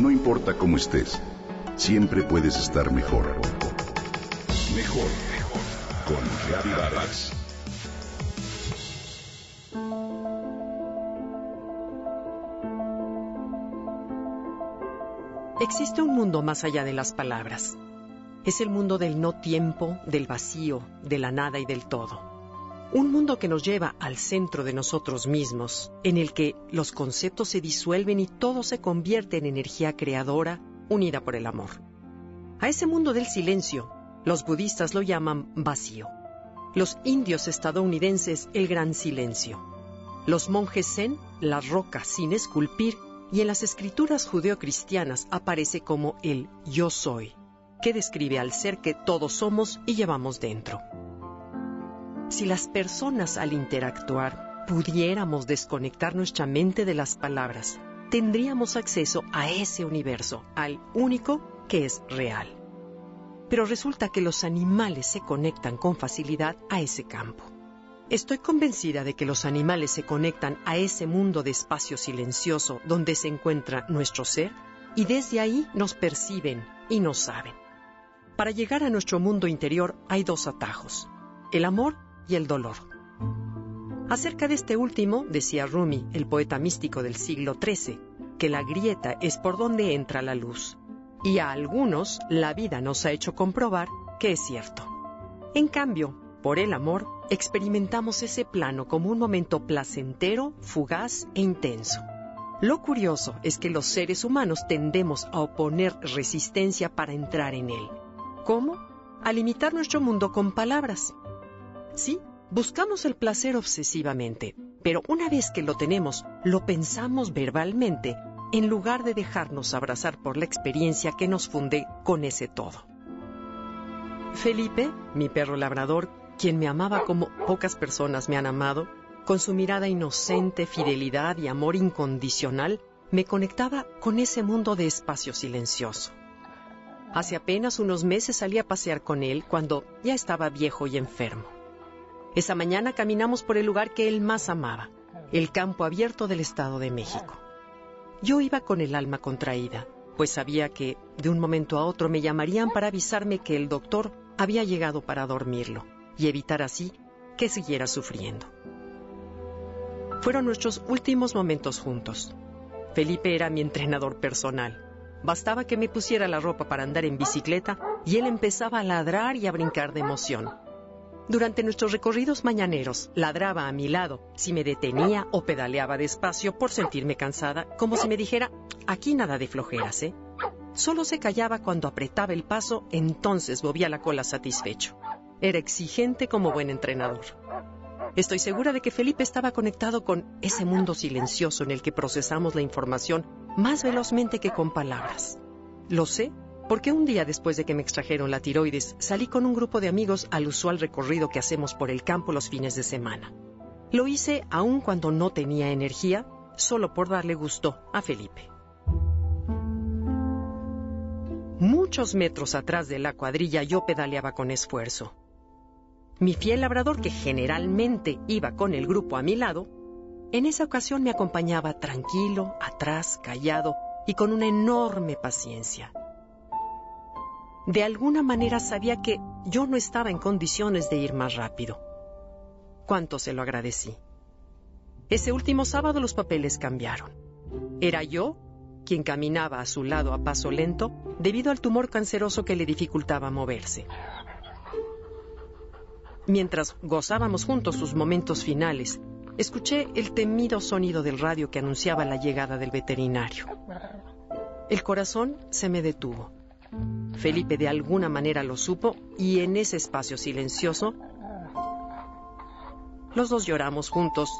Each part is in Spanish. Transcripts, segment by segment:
No importa cómo estés, siempre puedes estar mejor. Mejor, mejor. Con Reavivadas. Existe un mundo más allá de las palabras. Es el mundo del no tiempo, del vacío, de la nada y del todo. Un mundo que nos lleva al centro de nosotros mismos, en el que los conceptos se disuelven y todo se convierte en energía creadora unida por el amor. A ese mundo del silencio, los budistas lo llaman vacío. Los indios estadounidenses el gran silencio. Los monjes zen la roca sin esculpir y en las escrituras judeocristianas aparece como el yo soy, que describe al ser que todos somos y llevamos dentro. Si las personas al interactuar pudiéramos desconectar nuestra mente de las palabras, tendríamos acceso a ese universo, al único que es real. Pero resulta que los animales se conectan con facilidad a ese campo. Estoy convencida de que los animales se conectan a ese mundo de espacio silencioso donde se encuentra nuestro ser y desde ahí nos perciben y nos saben. Para llegar a nuestro mundo interior hay dos atajos, el amor el dolor. Acerca de este último, decía Rumi, el poeta místico del siglo XIII, que la grieta es por donde entra la luz. Y a algunos la vida nos ha hecho comprobar que es cierto. En cambio, por el amor, experimentamos ese plano como un momento placentero, fugaz e intenso. Lo curioso es que los seres humanos tendemos a oponer resistencia para entrar en él. ¿Cómo? A limitar nuestro mundo con palabras. Sí, buscamos el placer obsesivamente, pero una vez que lo tenemos, lo pensamos verbalmente en lugar de dejarnos abrazar por la experiencia que nos funde con ese todo. Felipe, mi perro labrador, quien me amaba como pocas personas me han amado, con su mirada inocente, fidelidad y amor incondicional, me conectaba con ese mundo de espacio silencioso. Hace apenas unos meses salí a pasear con él cuando ya estaba viejo y enfermo. Esa mañana caminamos por el lugar que él más amaba, el campo abierto del Estado de México. Yo iba con el alma contraída, pues sabía que de un momento a otro me llamarían para avisarme que el doctor había llegado para dormirlo y evitar así que siguiera sufriendo. Fueron nuestros últimos momentos juntos. Felipe era mi entrenador personal. Bastaba que me pusiera la ropa para andar en bicicleta y él empezaba a ladrar y a brincar de emoción. Durante nuestros recorridos mañaneros, ladraba a mi lado si me detenía o pedaleaba despacio por sentirme cansada, como si me dijera, aquí nada de flojeras, ¿eh? Solo se callaba cuando apretaba el paso, entonces movía la cola satisfecho. Era exigente como buen entrenador. Estoy segura de que Felipe estaba conectado con ese mundo silencioso en el que procesamos la información más velozmente que con palabras. Lo sé porque un día después de que me extrajeron la tiroides, salí con un grupo de amigos al usual recorrido que hacemos por el campo los fines de semana. Lo hice aun cuando no tenía energía, solo por darle gusto a Felipe. Muchos metros atrás de la cuadrilla yo pedaleaba con esfuerzo. Mi fiel labrador, que generalmente iba con el grupo a mi lado, en esa ocasión me acompañaba tranquilo, atrás, callado y con una enorme paciencia de alguna manera sabía que yo no estaba en condiciones de ir más rápido. Cuánto se lo agradecí. Ese último sábado los papeles cambiaron. Era yo quien caminaba a su lado a paso lento debido al tumor canceroso que le dificultaba moverse. Mientras gozábamos juntos sus momentos finales, escuché el temido sonido del radio que anunciaba la llegada del veterinario. El corazón se me detuvo. Felipe de alguna manera lo supo y en ese espacio silencioso los dos lloramos juntos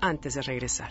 antes de regresar.